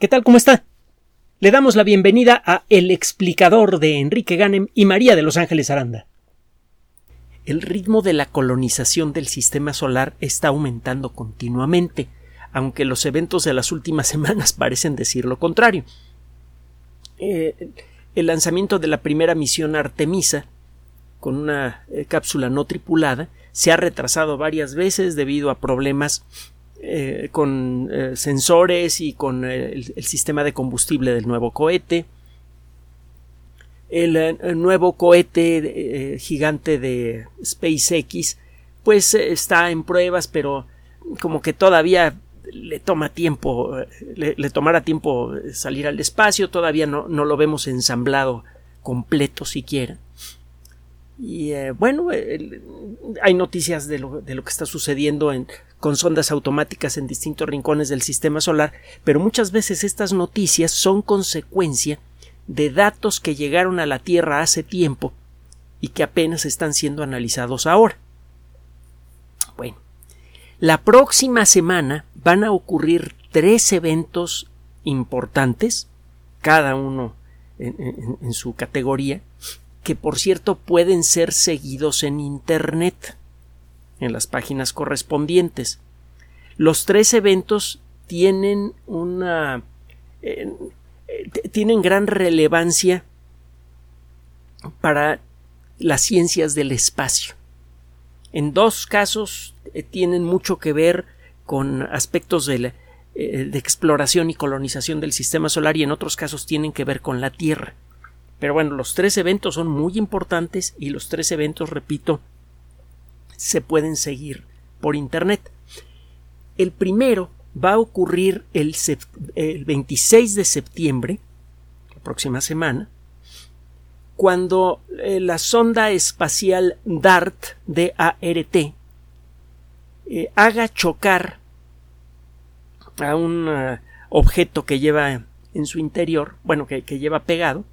¿Qué tal? ¿Cómo está? Le damos la bienvenida a El explicador de Enrique Ganem y María de Los Ángeles Aranda. El ritmo de la colonización del sistema solar está aumentando continuamente, aunque los eventos de las últimas semanas parecen decir lo contrario. Eh, el lanzamiento de la primera misión Artemisa, con una eh, cápsula no tripulada, se ha retrasado varias veces debido a problemas eh, con eh, sensores y con eh, el, sistema de combustible del nuevo cohete. El, nuevo cohete gigante de SpaceX pues está en pruebas pero como que todavía le toma tiempo le, tomará tiempo salir al espacio todavía no, no lo vemos ensamblado completo siquiera y bueno, hay noticias de lo, de lo, que está sucediendo en, con sondas automáticas en distintos rincones del sistema solar, pero muchas veces estas noticias son consecuencia de datos que llegaron a la Tierra hace tiempo y que apenas están siendo analizados ahora. Bueno, la próxima semana van a ocurrir tres eventos importantes, cada uno en su categoría, que por cierto pueden ser seguidos en Internet en las páginas correspondientes. Los tres eventos tienen una eh, tienen gran relevancia para las ciencias del espacio. En dos casos eh, tienen mucho que ver con aspectos de, eh, de exploración y colonización del sistema solar y en otros casos tienen que ver con la Tierra. Pero bueno, los tres eventos son muy importantes y los tres eventos, repito, se pueden seguir por Internet. El primero va a ocurrir el, 26 de septiembre, la próxima semana, cuando eh, la sonda espacial DART, DART, eh, haga chocar a un eh, objeto que lleva en su interior, bueno, que lleva pegado,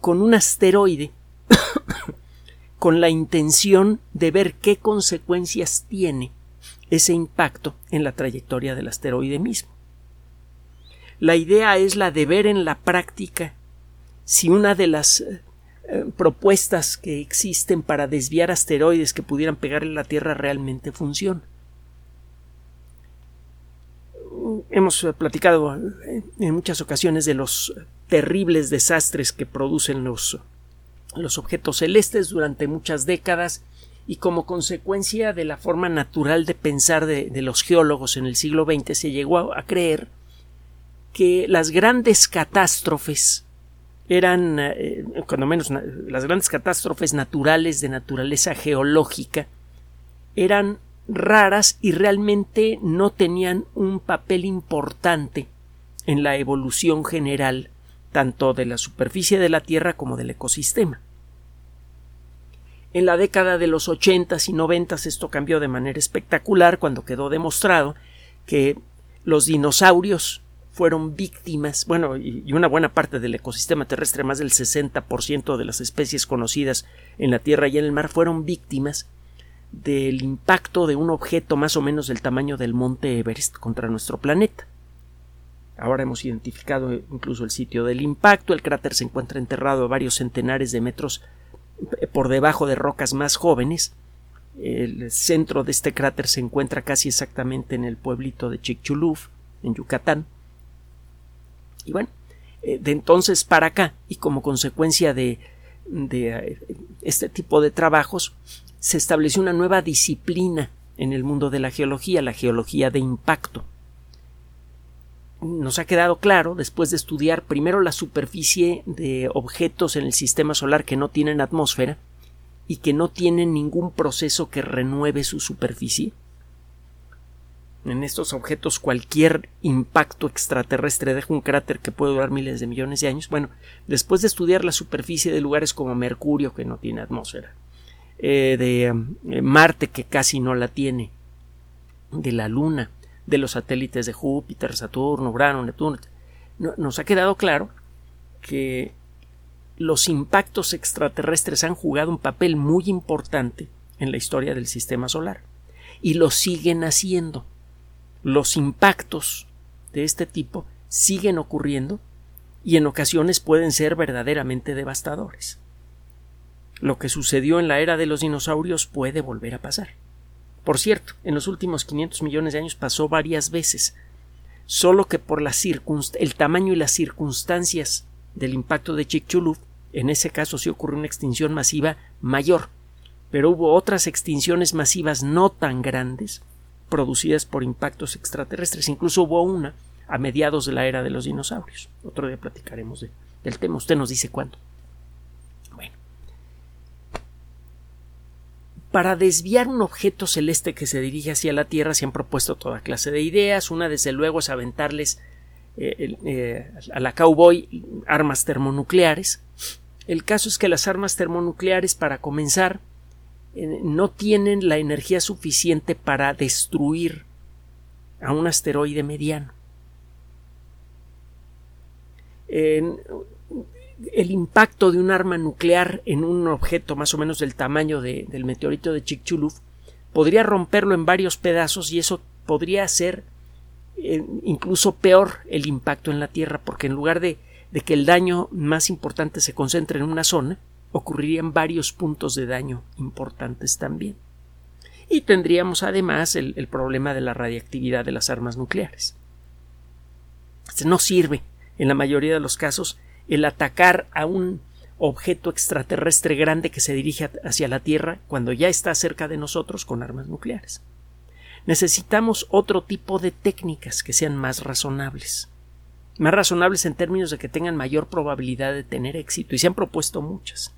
con un asteroide con la intención de ver qué consecuencias tiene ese impacto en la trayectoria del asteroide mismo. La idea es la de ver en la práctica si una de las eh, propuestas que existen para desviar asteroides que pudieran pegar en la Tierra realmente funciona. Hemos platicado eh, en muchas ocasiones de los terribles desastres que producen los los objetos celestes durante muchas décadas y como consecuencia de la forma natural de pensar de, los geólogos en el siglo XX se llegó a, creer que las grandes catástrofes eran, eh, cuando menos las grandes catástrofes naturales de naturaleza geológica eran raras y realmente no tenían un papel importante en la evolución general tanto de la superficie de la Tierra como del ecosistema. En la década de los ochentas y noventas esto cambió de manera espectacular cuando quedó demostrado que los dinosaurios fueron víctimas, bueno, y una buena parte del ecosistema terrestre, más del 60% de las especies conocidas en la Tierra y en el mar fueron víctimas del impacto de un objeto más o menos del tamaño del monte Everest contra nuestro planeta. Ahora hemos identificado incluso el sitio del impacto. El cráter se encuentra enterrado a varios centenares de metros eh, por debajo de rocas más jóvenes. El centro de este cráter se encuentra casi exactamente en el pueblito de Chicxulub, en Yucatán. Y bueno, eh, de entonces para acá, y como consecuencia de, de eh, este tipo de trabajos, se estableció una nueva disciplina en el mundo de la geología, la geología de impacto nos ha quedado claro, después de estudiar primero la superficie de objetos en el sistema solar que no tienen atmósfera y que no tienen ningún proceso que renueve su superficie, en estos objetos cualquier impacto extraterrestre deja un cráter que puede durar miles de millones de años. Bueno, después de estudiar la superficie de lugares como Mercurio, que no tiene atmósfera, eh, de eh, Marte, que casi no la tiene, de la Luna, de los satélites de Júpiter, Saturno, Urano, Neptuno. nos ha quedado claro que los impactos extraterrestres han jugado un papel muy importante en la historia del sistema solar y lo siguen haciendo. Los impactos de este tipo siguen ocurriendo y en ocasiones pueden ser verdaderamente devastadores. Lo que sucedió en la era de los dinosaurios puede volver a pasar. Por cierto, en los últimos 500 millones de años pasó varias veces, solo que por el tamaño y las circunstancias del impacto de Chicxulub, en ese caso sí ocurrió una extinción masiva mayor, pero hubo otras extinciones masivas no tan grandes producidas por impactos extraterrestres. Incluso hubo una a mediados de la era de los dinosaurios. Otro día platicaremos del tema. Usted nos dice cuándo. Bueno. Para desviar un objeto celeste que se dirige hacia la Tierra se han propuesto toda clase de ideas. Una, desde luego, es aventarles eh, eh, a la cowboy armas termonucleares. El caso es que las armas termonucleares, para comenzar, eh, no tienen la energía suficiente para destruir a un asteroide mediano. El impacto de un arma nuclear en un objeto más o menos del tamaño del meteorito de Chicxulub podría romperlo en varios pedazos y eso podría ser eh, incluso peor el impacto en la Tierra porque en lugar de que el daño más importante se concentre en una zona, ocurrirían varios puntos de daño importantes también. Y tendríamos además el, problema de la radiactividad de las armas nucleares. No sirve, en la mayoría de los casos, el atacar a un objeto extraterrestre grande que se dirige hacia la Tierra cuando ya está cerca de nosotros con armas nucleares. Necesitamos otro tipo de técnicas que sean más razonables. Más razonables en términos de que tengan mayor probabilidad de tener éxito, y se han propuesto muchas.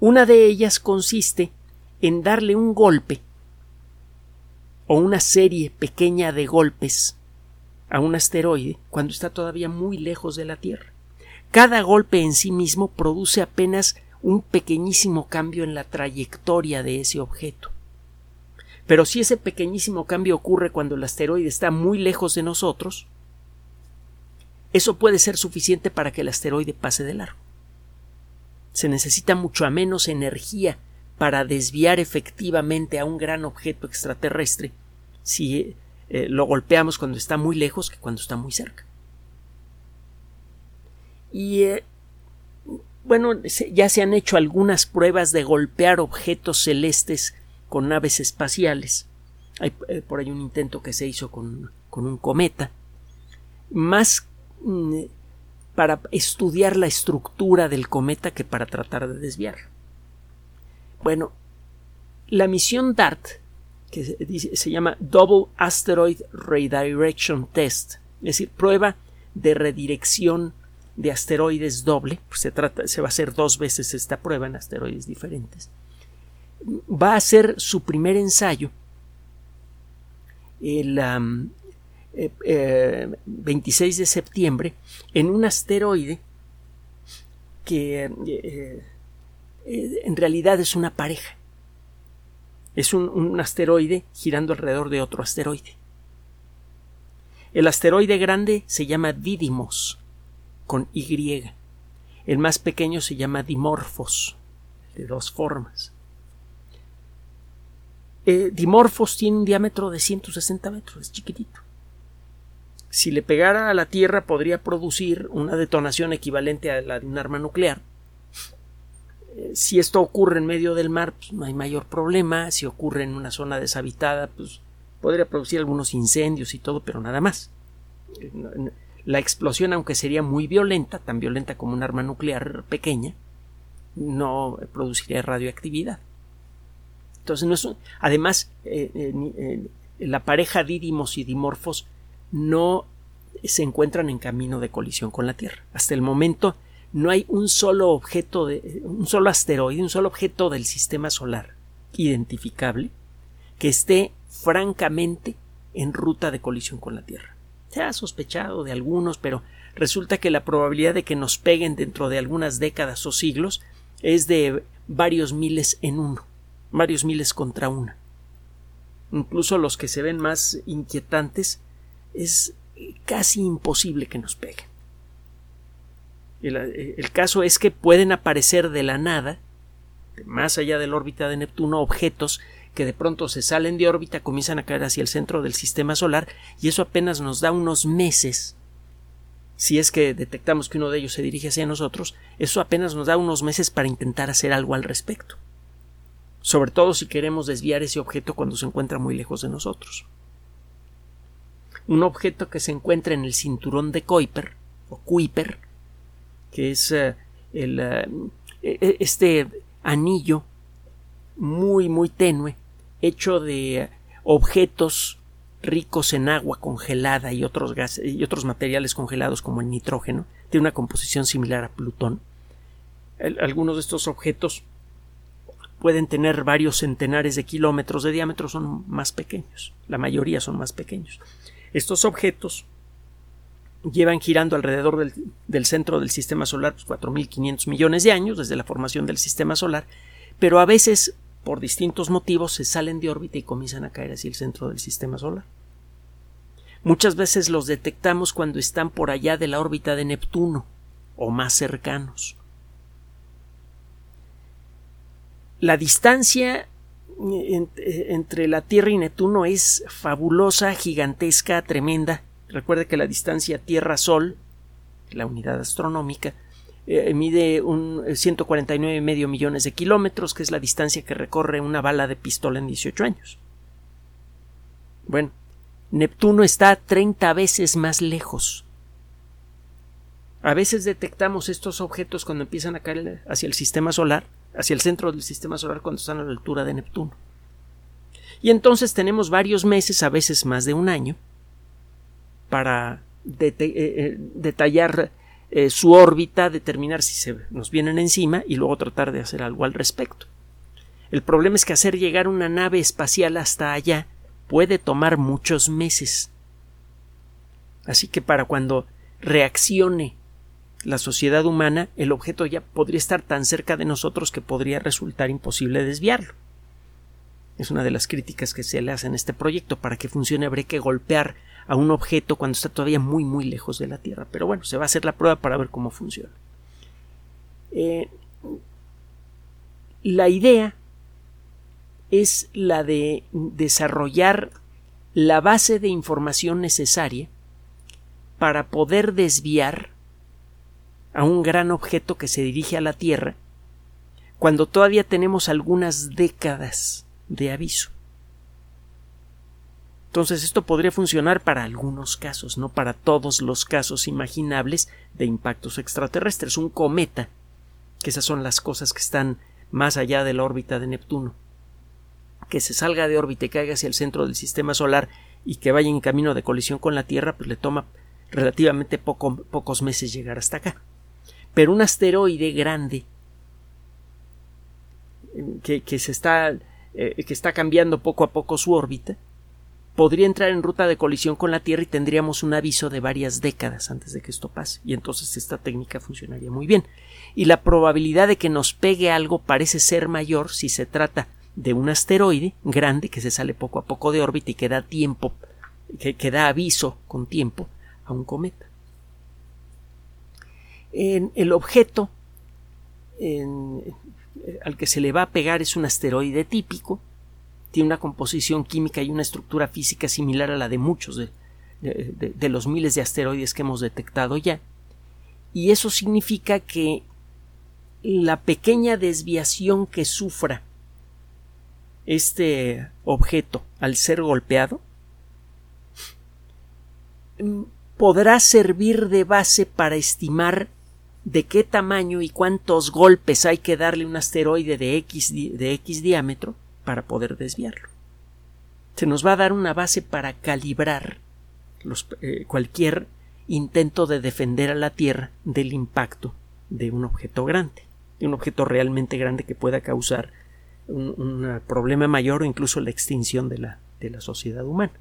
Una de ellas consiste en darle un golpe o una serie pequeña de golpes a un asteroide cuando está todavía muy lejos de la Tierra. Cada golpe en sí mismo produce apenas un pequeñísimo cambio en la trayectoria de ese objeto. Pero si ese pequeñísimo cambio ocurre cuando el asteroide está muy lejos de nosotros, eso puede ser suficiente para que el asteroide pase de largo se necesita mucho menos energía para desviar efectivamente a un gran objeto extraterrestre si eh, lo golpeamos cuando está muy lejos que cuando está muy cerca. Y eh, bueno, ya se han hecho algunas pruebas de golpear objetos celestes con naves espaciales. Hay eh, por ahí un intento que se hizo con, con un cometa. Más mm, para estudiar la estructura del cometa que para tratar de desviar. Bueno, la misión DART, que se llama Double Asteroid Redirection Test, es decir, prueba de redirección de asteroides doble, pues se, trata, se va a hacer dos veces esta prueba en asteroides diferentes, va a ser su primer ensayo el, 26 eh, de septiembre en un asteroide que eh, eh, en realidad es una pareja. Es un, asteroide girando alrededor de otro asteroide. El asteroide grande se llama Didymos, con Y. El más pequeño se llama Dimorphos, de dos formas. Dimorphos tiene un diámetro de 160 metros, es chiquitito si le pegara a la Tierra podría producir una detonación equivalente a la de un arma nuclear. Eh, si esto ocurre en medio del mar, pues no hay mayor problema. Si ocurre en una zona deshabitada, pues podría producir algunos incendios y todo, pero nada más. Eh, la explosión, aunque sería muy violenta, tan violenta como un arma nuclear pequeña, no produciría radioactividad. Entonces, no es, además, eh, la pareja Didymos y Dimorphos no se encuentran en camino de colisión con la Tierra. Hasta el momento no hay un solo objeto de un solo asteroide, un solo objeto del sistema solar identificable que esté francamente en ruta de colisión con la Tierra. Se ha sospechado de algunos, pero resulta que la probabilidad de que nos peguen dentro de algunas décadas o siglos es de varios miles en uno, varios miles contra una. Incluso los que se ven más inquietantes es casi imposible que nos peguen. El, caso es que pueden aparecer de la nada, más allá de la órbita de Neptuno, objetos que de pronto se salen de órbita, comienzan a caer hacia el centro del sistema solar y eso apenas nos da unos meses si es que detectamos que uno de ellos se dirige hacia nosotros, eso apenas nos da unos meses para intentar hacer algo al respecto. Sobre todo si queremos desviar ese objeto cuando se encuentra muy lejos de nosotros. Un objeto que se encuentra en el cinturón de Kuiper o Kuiper, que es eh, el, eh, e, e, este anillo muy muy tenue hecho de objetos ricos en agua congelada y otros gases y otros materiales congelados como el nitrógeno, tiene una composición similar a Plutón. algunos de estos objetos pueden tener varios centenares de kilómetros de diámetro, son más pequeños, la mayoría son más pequeños. Estos objetos llevan girando alrededor del, del centro del sistema solar pues, 4.500 millones de años desde la formación del sistema solar, pero a veces por distintos motivos se salen de órbita y comienzan a caer hacia el centro del sistema solar. Muchas veces los detectamos cuando están por allá de la órbita de Neptuno o más cercanos. La distancia eh, eh, entre la Tierra y Neptuno es fabulosa, gigantesca, tremenda. Recuerde que la distancia Tierra-Sol, la unidad astronómica, eh, mide un 149 medio millones de kilómetros, que es la distancia que recorre una bala de pistola en 18 años. Bueno, Neptuno está 30 veces más lejos. A veces detectamos estos objetos cuando empiezan a caer hacia el sistema solar, hacia el centro del sistema solar cuando están a la altura de Neptuno. Y entonces tenemos varios meses, a veces más de un año, para eh, eh, detallar eh, su órbita, determinar si se nos vienen encima y luego tratar de hacer algo al respecto. El problema es que hacer llegar una nave espacial hasta allá puede tomar muchos meses. Así que para cuando reaccione la sociedad humana, el objeto ya podría estar tan cerca de nosotros que podría resultar imposible desviarlo. Es una de las críticas que se le hace en este proyecto. Para que funcione habría que golpear a un objeto cuando está todavía muy muy lejos de la Tierra. Pero bueno, se va a hacer la prueba para ver cómo funciona. Eh, la idea es la de desarrollar la base de información necesaria para poder desviar a un gran objeto que se dirige a la Tierra cuando todavía tenemos algunas décadas de aviso. Entonces esto podría funcionar para algunos casos, no para todos los casos imaginables de impactos extraterrestres. Un cometa, que esas son las cosas que están más allá de la órbita de Neptuno, que se salga de órbita y caiga hacia el centro del sistema solar y que vaya en camino de colisión con la Tierra, pues le toma relativamente pocos meses llegar hasta acá. Pero un asteroide grande que, que se está, eh, que está cambiando poco a poco su órbita, podría entrar en ruta de colisión con la Tierra y tendríamos un aviso de varias décadas antes de que esto pase. Y entonces esta técnica funcionaría muy bien. Y la probabilidad de que nos pegue algo parece ser mayor si se trata de un asteroide grande que se sale poco a poco de órbita y que da tiempo, que, da aviso con tiempo a un cometa. En el objeto al que se le va a pegar es un asteroide típico, tiene una composición química y una estructura física similar a la de muchos de, los miles de asteroides que hemos detectado ya. Y eso significa que la pequeña desviación que sufra este objeto al ser golpeado podrá servir de base para estimar de qué tamaño y cuántos golpes hay que darle un asteroide de X, de X diámetro para poder desviarlo. Se nos va a dar una base para calibrar eh, cualquier intento de defender a la Tierra del impacto de un objeto grande, de un objeto realmente grande que pueda causar un, problema mayor o incluso la extinción de la, de la sociedad humana.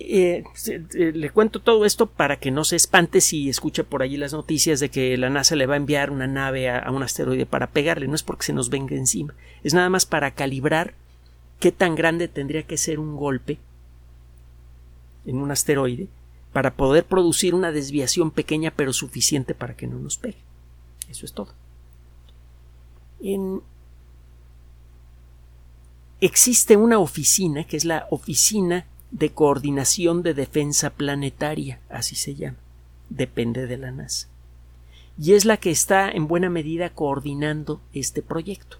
Eh, eh, le cuento todo esto para que no se espante si escucha por allí las noticias de que la NASA le va a enviar una nave a, un asteroide para pegarle. No es porque se nos venga encima, es nada más para calibrar qué tan grande tendría que ser un golpe en un asteroide para poder producir una desviación pequeña pero suficiente para que no nos pegue. Eso es todo. Existe una oficina que es la oficina de coordinación de defensa planetaria, así se llama. depende de la NASA. Y es la que está en buena medida coordinando este proyecto.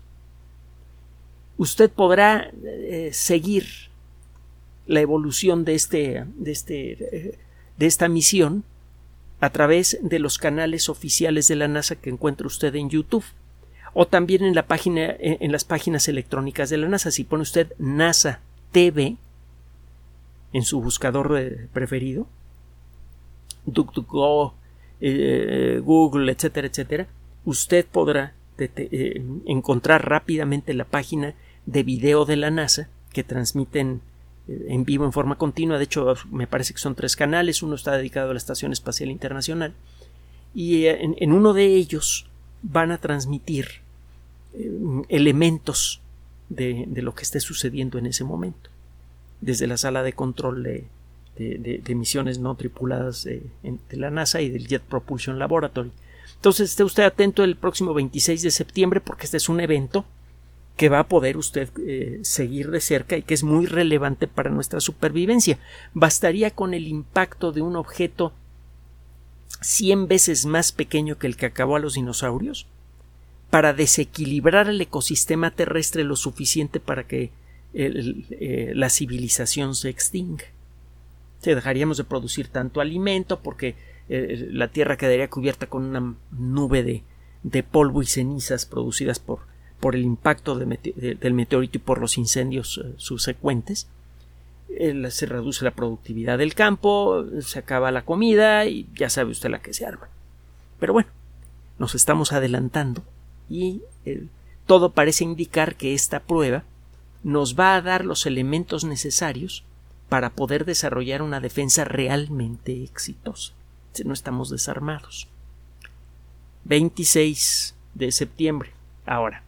Usted podrá eh, seguir la evolución de, este, de, este, eh, de esta misión a través de los canales oficiales de la NASA que encuentra usted en YouTube o también en la página en las páginas electrónicas de la NASA si pone usted NASA TV en su buscador eh, preferido DuckDuckGo eh, Google etcétera etcétera usted podrá encontrar rápidamente la página de video de la NASA que transmiten en vivo en forma continua. De hecho, me parece que son tres canales. Uno está dedicado a la Estación Espacial Internacional. Y eh, en, uno de ellos van a transmitir eh, elementos de, lo que esté sucediendo en ese momento. Desde la sala de control de, de, misiones no tripuladas de, la NASA y del Jet Propulsion Laboratory. Entonces esté usted atento el próximo 26 de septiembre porque este es un evento que va a poder usted eh, seguir de cerca y que es muy relevante para nuestra supervivencia. Bastaría con el impacto de un objeto cien veces más pequeño que el que acabó a los dinosaurios para desequilibrar el ecosistema terrestre lo suficiente para que eh, la civilización se extinga. Se dejaríamos de producir tanto alimento porque eh, la Tierra quedaría cubierta con una nube de polvo y cenizas producidas por por el impacto del meteorito y por los incendios eh, subsecuentes. se reduce la productividad del campo, se acaba la comida y ya sabe usted la que se arma. Pero bueno, nos estamos adelantando y todo parece indicar que esta prueba nos va a dar los elementos necesarios para poder desarrollar una defensa realmente exitosa. No estamos desarmados. 26 de septiembre. Ahora,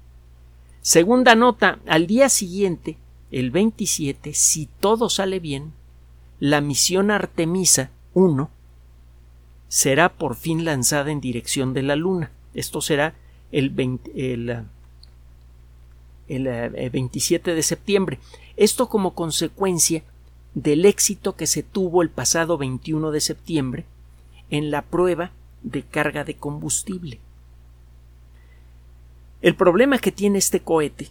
Segunda nota, al día siguiente, el 27, si todo sale bien, la misión Artemisa 1 será por fin lanzada en dirección de la Luna. Esto será el, 27 eh, de septiembre. Esto como consecuencia del éxito que se tuvo el pasado 21 de septiembre en la prueba de carga de combustible. El problema que tiene este cohete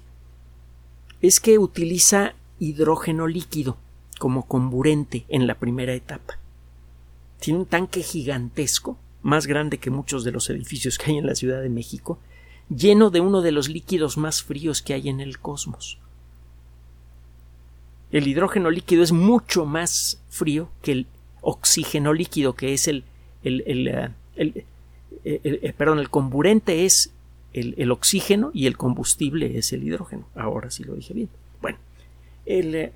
es que utiliza hidrógeno líquido como comburente en la primera etapa. Tiene un tanque gigantesco, más grande que muchos de los edificios que hay en la Ciudad de México, lleno de uno de los líquidos más fríos que hay en el cosmos. El hidrógeno líquido es mucho más frío que el oxígeno líquido, que es el, el, el, eh, eh, perdón, el comburente es el, oxígeno y el combustible es el hidrógeno. Ahora sí lo dije bien. Bueno, el, eh,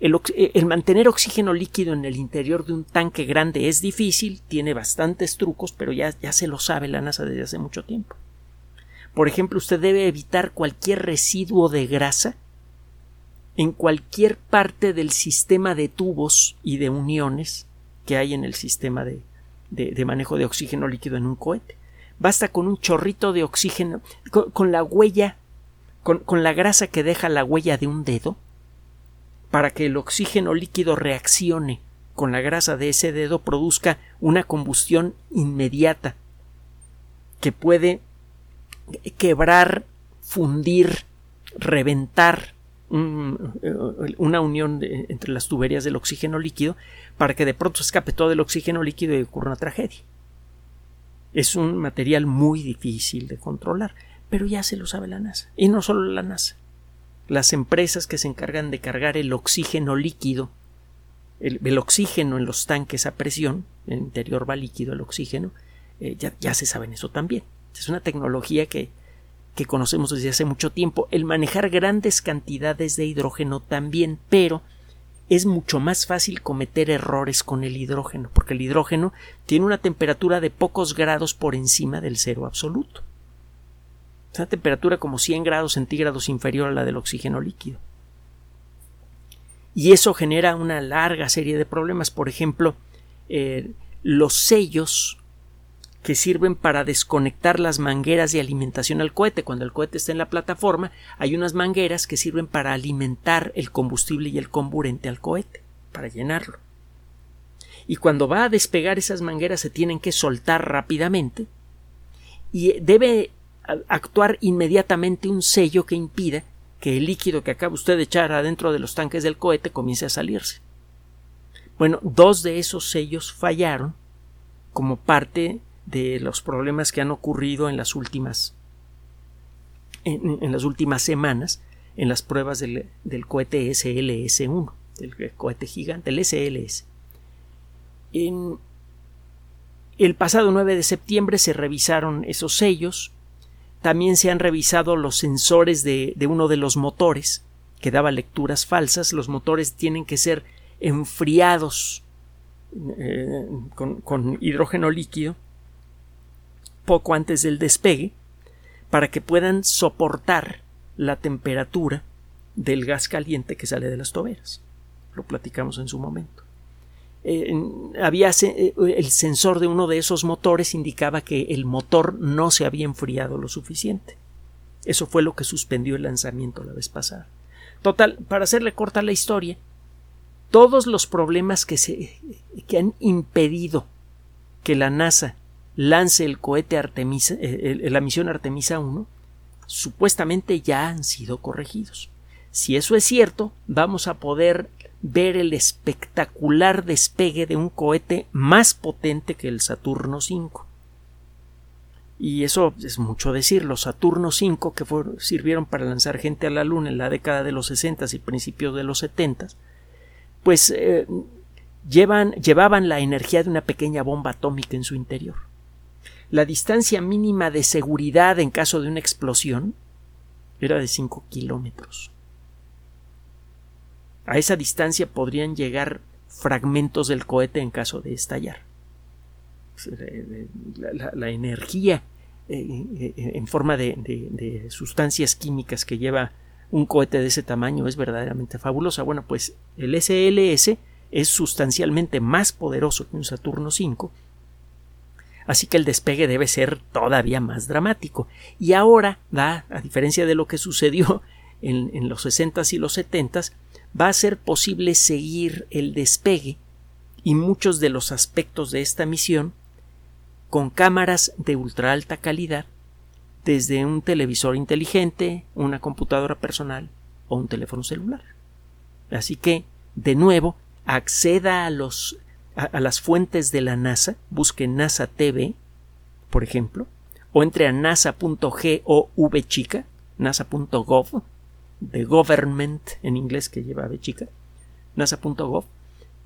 eh, el, mantener oxígeno líquido en el interior de un tanque grande es difícil, tiene bastantes trucos, pero ya, ya se lo sabe la NASA desde hace mucho tiempo. Por ejemplo, usted debe evitar cualquier residuo de grasa en cualquier parte del sistema de tubos y de uniones que hay en el sistema de, de manejo de oxígeno líquido en un cohete. Basta con un chorrito de oxígeno, con, la huella, con, con la grasa que deja la huella de un dedo, para que el oxígeno líquido reaccione con la grasa de ese dedo, produzca una combustión inmediata que puede quebrar, fundir, reventar una unión entre las tuberías del oxígeno líquido para que de pronto escape todo el oxígeno líquido y ocurra una tragedia. Es un material muy difícil de controlar, pero ya se lo sabe la NASA. Y no solo la NASA. Las empresas que se encargan de cargar el oxígeno líquido, el, oxígeno en los tanques a presión, el interior va líquido el oxígeno, eh, ya, ya se saben eso también. Es una tecnología que, que conocemos desde hace mucho tiempo. El manejar grandes cantidades de hidrógeno también, pero es mucho más fácil cometer errores con el hidrógeno, porque el hidrógeno tiene una temperatura de pocos grados por encima del cero absoluto. Es una temperatura como 100 grados centígrados inferior a la del oxígeno líquido. Y eso genera una larga serie de problemas. Por ejemplo, eh, los sellos que sirven para desconectar las mangueras de alimentación al cohete. Cuando el cohete está en la plataforma, hay unas mangueras que sirven para alimentar el combustible y el comburente al cohete, para llenarlo. y cuando va a despegar esas mangueras se tienen que soltar rápidamente y debe actuar inmediatamente un sello que impida que el líquido que acaba usted de echar adentro de los tanques del cohete comience a salirse. Bueno, dos de esos sellos fallaron como parte de los problemas que han ocurrido en las últimas en, las últimas semanas en las pruebas del, cohete SLS-1, del cohete gigante, el SLS. En el pasado 9 de septiembre se revisaron esos sellos, también se han revisado los sensores de, uno de los motores, que daba lecturas falsas. Los motores tienen que ser enfriados eh, con, hidrógeno líquido poco antes del despegue para que puedan soportar la temperatura del gas caliente que sale de las toberas. Lo platicamos en su momento. Eh, había eh, el sensor de uno de esos motores indicaba que el motor no se había enfriado lo suficiente. Eso fue lo que suspendió el lanzamiento la vez pasada. Total, para hacerle corta la historia, todos los problemas que se que han impedido que la NASA lance el cohete Artemisa, eh, la misión Artemisa 1, supuestamente ya han sido corregidos. Si eso es cierto, vamos a poder ver el espectacular despegue de un cohete más potente que el Saturno V. Y eso es mucho decir. Los Saturno V, que sirvieron para lanzar gente a la Luna en la década de los 60 y principios de los 70, pues eh, llevan, llevaban la energía de una pequeña bomba atómica en su interior la distancia mínima de seguridad en caso de una explosión era de 5 kilómetros. A esa distancia podrían llegar fragmentos del cohete en caso de estallar. La, energía eh, eh, en forma de, sustancias químicas que lleva un cohete de ese tamaño es verdaderamente fabulosa. Bueno, pues el SLS es sustancialmente más poderoso que un Saturno V así que el despegue debe ser todavía más dramático. Y ahora a diferencia de lo que sucedió en, los 60s y los 70s, va a ser posible seguir el despegue y muchos de los aspectos de esta misión con cámaras de ultra alta calidad desde un televisor inteligente, una computadora personal o un teléfono celular. Así que, de nuevo, acceda a los a, las fuentes de la NASA, busque NASA TV, por ejemplo, o entre a nasa.gov chica, nasa.gov, de government en inglés que lleva V chica, nasa.gov,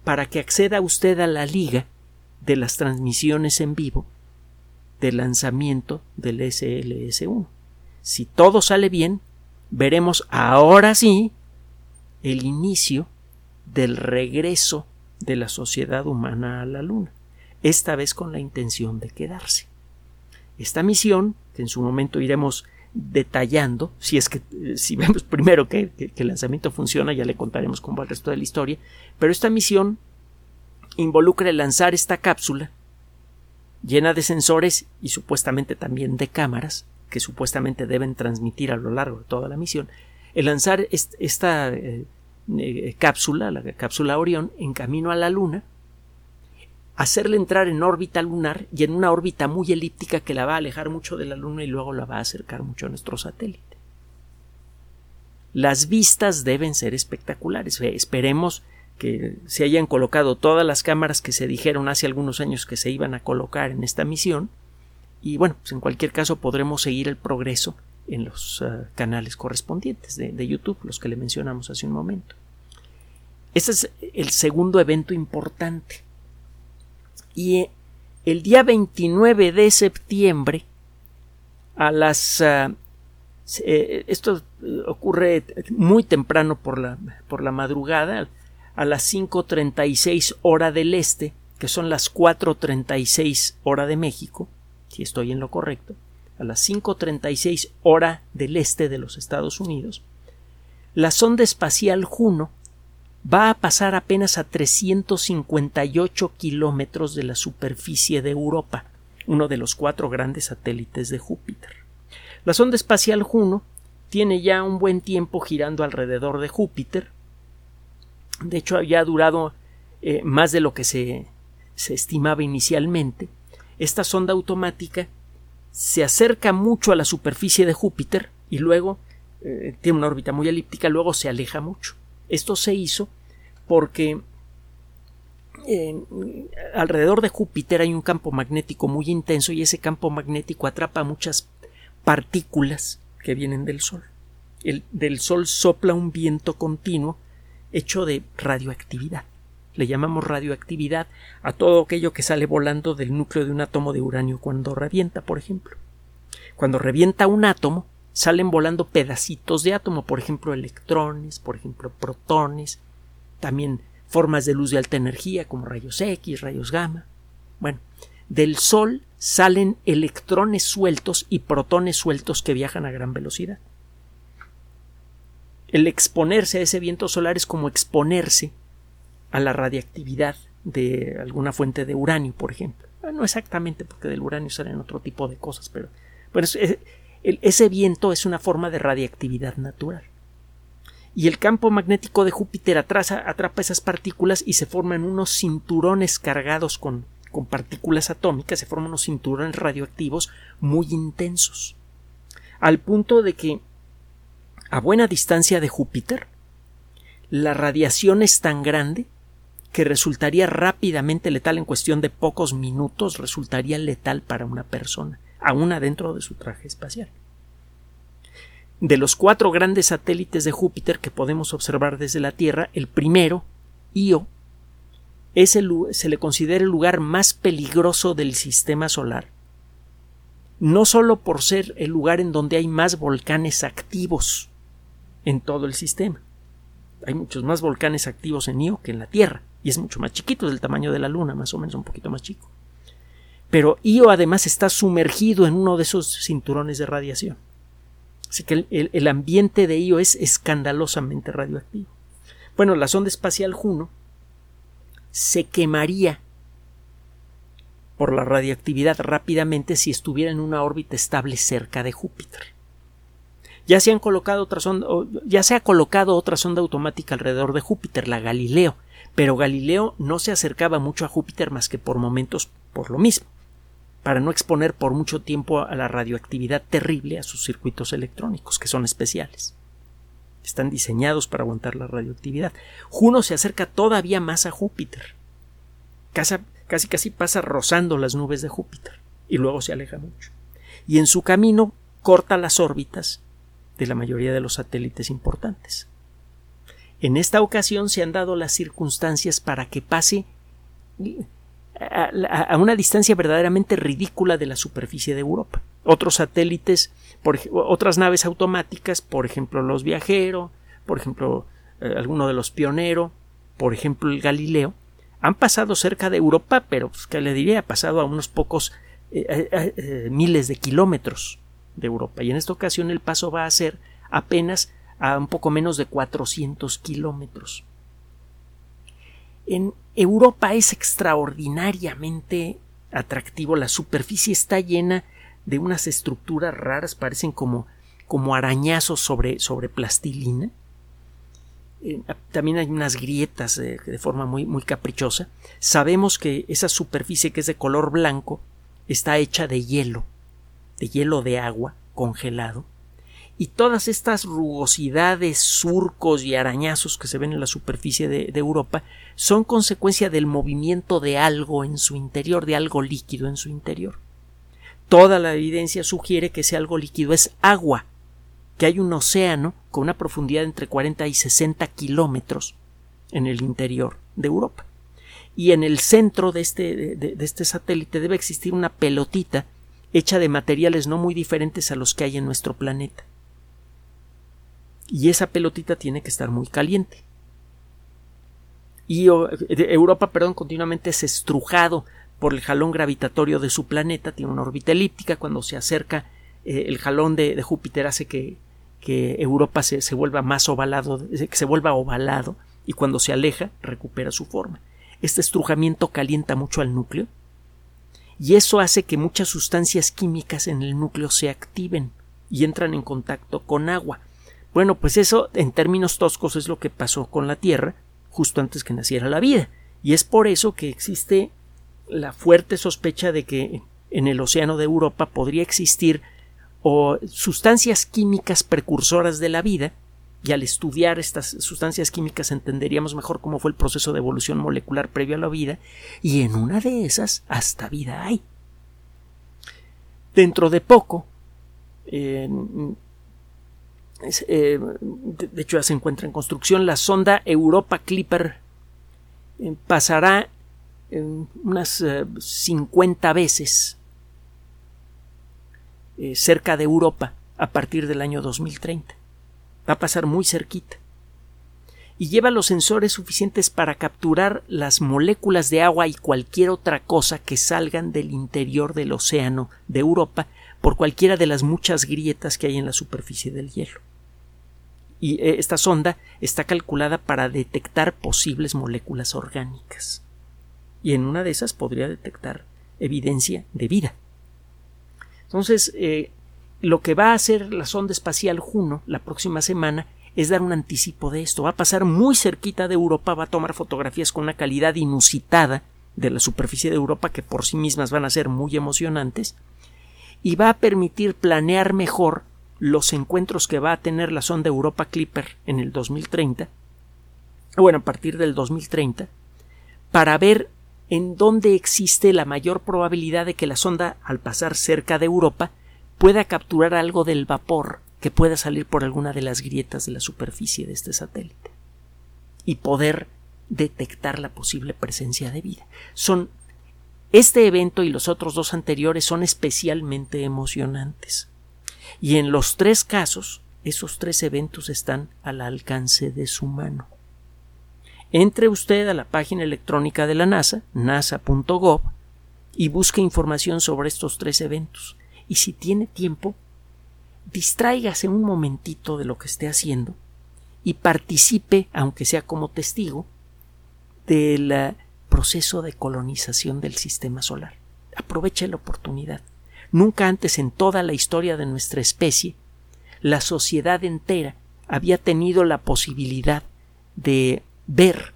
para que acceda usted a la liga de las transmisiones en vivo del lanzamiento del SLS-1. Si todo sale bien, veremos ahora sí el inicio del regreso de la sociedad humana a la Luna, esta vez con la intención de quedarse. Esta misión, que en su momento iremos detallando, si es que si vemos primero que, el lanzamiento funciona, ya le contaremos cómo va el resto de la historia, pero esta misión involucra lanzar esta cápsula llena de sensores y supuestamente también de cámaras que supuestamente deben transmitir a lo largo de toda la misión, el lanzar esta eh, eh, cápsula, la cápsula Orión, en camino a la Luna, hacerle entrar en órbita lunar y en una órbita muy elíptica que la va a alejar mucho de la Luna y luego la va a acercar mucho a nuestro satélite. Las vistas deben ser espectaculares. Esperemos que se hayan colocado todas las cámaras que se dijeron hace algunos años que se iban a colocar en esta misión y bueno, pues en cualquier caso podremos seguir el progreso en los ah, canales correspondientes de, YouTube, los que le mencionamos hace un momento. Este es el segundo evento importante. Y eh, el día 29 de septiembre, a las. Ah, eh, esto ocurre muy temprano por la, por la madrugada, a las 5.36 hora del este, que son las 4.36 hora de México, si estoy en lo correcto a las 5.36 hora del este de los Estados Unidos, la sonda espacial Juno va a pasar apenas a 358 kilómetros de la superficie de Europa, uno de los cuatro grandes satélites de Júpiter. La sonda espacial Juno tiene ya un buen tiempo girando alrededor de Júpiter. De hecho, ya ha durado eh, más de lo que se se estimaba inicialmente, esta sonda automática se acerca mucho a la superficie de Júpiter y luego eh, tiene una órbita muy elíptica, luego se aleja mucho. Esto se hizo porque alrededor de Júpiter hay un campo magnético muy intenso y ese campo magnético atrapa muchas partículas que vienen del Sol. El, del Sol sopla un viento continuo hecho de radioactividad. Le llamamos radioactividad a todo aquello que sale volando del núcleo de un átomo de uranio cuando revienta, por ejemplo. Cuando revienta un átomo, salen volando pedacitos de átomo, por ejemplo, electrones, por ejemplo, protones, también formas de luz de alta energía como rayos X, rayos gamma. Bueno, del Sol salen electrones sueltos y protones sueltos que viajan a gran velocidad. El exponerse a ese viento solar es como exponerse a la radiactividad de alguna fuente de uranio, por ejemplo. Ah, no exactamente, porque del uranio salen otro tipo de cosas, pero ese viento es una forma de radiactividad natural. Y el campo magnético de Júpiter atrapa esas partículas y se forman unos cinturones cargados con, con partículas atómicas, se forman unos cinturones radioactivos muy intensos. Al punto de que a buena distancia de Júpiter, la radiación es tan grande que resultaría rápidamente letal en cuestión de pocos minutos, resultaría letal para una persona, aún adentro de su traje espacial. De los cuatro grandes satélites de Júpiter que podemos observar desde la Tierra, el primero, Io, es el, se le considera el lugar más peligroso del sistema solar, no solo por ser el lugar en donde hay más volcanes activos en todo el sistema. Hay muchos más volcanes activos en Io que en la Tierra y es mucho más chiquito, del tamaño de la Luna, más o menos un poquito más chico. Pero Io además está sumergido en uno de esos cinturones de radiación. Así que el, ambiente de Io es escandalosamente radioactivo. Bueno, la sonda espacial Juno se quemaría por la radioactividad rápidamente si estuviera en una órbita estable cerca de Júpiter. Ya se colocado ya se ha colocado otra sonda automática alrededor de Júpiter, la Galileo, pero Galileo no se acercaba mucho a Júpiter más que por momentos por lo mismo, para no exponer por mucho tiempo a la radioactividad terrible a sus circuitos electrónicos, que son especiales. Están diseñados para aguantar la radioactividad. Juno se acerca todavía más a Júpiter. Casi casi pasa rozando las nubes de Júpiter y luego se aleja mucho. Y en su camino corta las órbitas de la mayoría de los satélites importantes. En esta ocasión se han dado las circunstancias para que pase a, una distancia verdaderamente ridícula de la superficie de Europa. Otros satélites, por, otras naves automáticas, por ejemplo los Viajero, por ejemplo eh, alguno de los Pionero, por ejemplo el Galileo, han pasado cerca de Europa, pero pues, le diría, ha pasado a unos pocos eh, eh, miles de kilómetros de Europa. Y en esta ocasión el paso va a ser apenas a un poco menos de 400 kilómetros. En Europa es extraordinariamente atractivo. La superficie está llena de unas estructuras raras, parecen como, como arañazos sobre, sobre plastilina. Eh, también hay unas grietas de, de forma muy, muy caprichosa. Sabemos que esa superficie que es de color blanco está hecha de hielo, de hielo de agua congelado y todas estas rugosidades, surcos y arañazos que se ven en la superficie de, Europa son consecuencia del movimiento de algo en su interior, de algo líquido en su interior. Toda la evidencia sugiere que ese algo líquido es agua, que hay un océano con una profundidad entre 40 y 60 kilómetros en el interior de Europa. Y en el centro de este, de este satélite debe existir una pelotita hecha de materiales no muy diferentes a los que hay en nuestro planeta y esa pelotita tiene que estar muy caliente. Y Europa, perdón, continuamente es estrujado por el jalón gravitatorio de su planeta, tiene una órbita elíptica, cuando se acerca eh, el jalón de, Júpiter hace que, que Europa se, se, vuelva más ovalado, que se vuelva ovalado, y cuando se aleja recupera su forma. Este estrujamiento calienta mucho al núcleo, y eso hace que muchas sustancias químicas en el núcleo se activen y entran en contacto con agua. Bueno, pues eso en términos toscos es lo que pasó con la Tierra justo antes que naciera la vida. Y es por eso que existe la fuerte sospecha de que en el océano de Europa podría existir o sustancias químicas precursoras de la vida, y al estudiar estas sustancias químicas entenderíamos mejor cómo fue el proceso de evolución molecular previo a la vida, y en una de esas hasta vida hay. Dentro de poco, eh, de hecho ya se encuentra en construcción, la sonda Europa Clipper eh, pasará unas 50 eh, veces cerca de Europa a partir del año 2030 va a pasar muy cerquita. Y lleva los sensores suficientes para capturar las moléculas de agua y cualquier otra cosa que salgan del interior del océano de Europa por cualquiera de las muchas grietas que hay en la superficie del hielo. Y eh, esta sonda está calculada para detectar posibles moléculas orgánicas. Y en una de esas podría detectar evidencia de vida. Entonces, eh, lo que va a hacer la sonda espacial Juno la próxima semana es dar un anticipo de esto. Va a pasar muy cerquita de Europa, va a tomar fotografías con una calidad inusitada de la superficie de Europa que por sí mismas van a ser muy emocionantes y va a permitir planear mejor los encuentros que va a tener la sonda Europa Clipper en el 2030, bueno, a partir del 2030, para ver en dónde existe la mayor probabilidad de que la sonda, al pasar cerca de Europa, pueda capturar algo del vapor que pueda salir por alguna de las grietas de la superficie de este satélite y poder detectar la posible presencia de vida. Son este evento y los otros dos anteriores son especialmente emocionantes. Y en los tres casos, esos tres eventos están al alcance de su mano. Entre usted a la página electrónica de la NASA, nasa.gov, y busque información sobre estos tres eventos y si tiene tiempo, distráigase un momentito de lo que esté haciendo y participe, aunque sea como testigo, del eh, proceso de colonización del sistema solar. Aproveche la oportunidad. Nunca antes en toda la historia de nuestra especie la sociedad entera había tenido la posibilidad de ver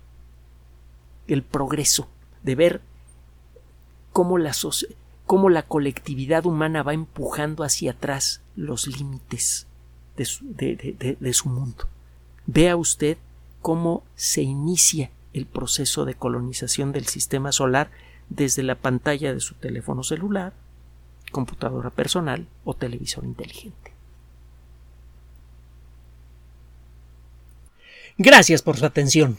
el progreso, de ver cómo la, sociedad cómo la colectividad humana va empujando hacia atrás los límites de su, mundo. Vea usted cómo se inicia el proceso de colonización del sistema solar desde la pantalla de su teléfono celular, computadora personal o televisor inteligente. Gracias por su atención.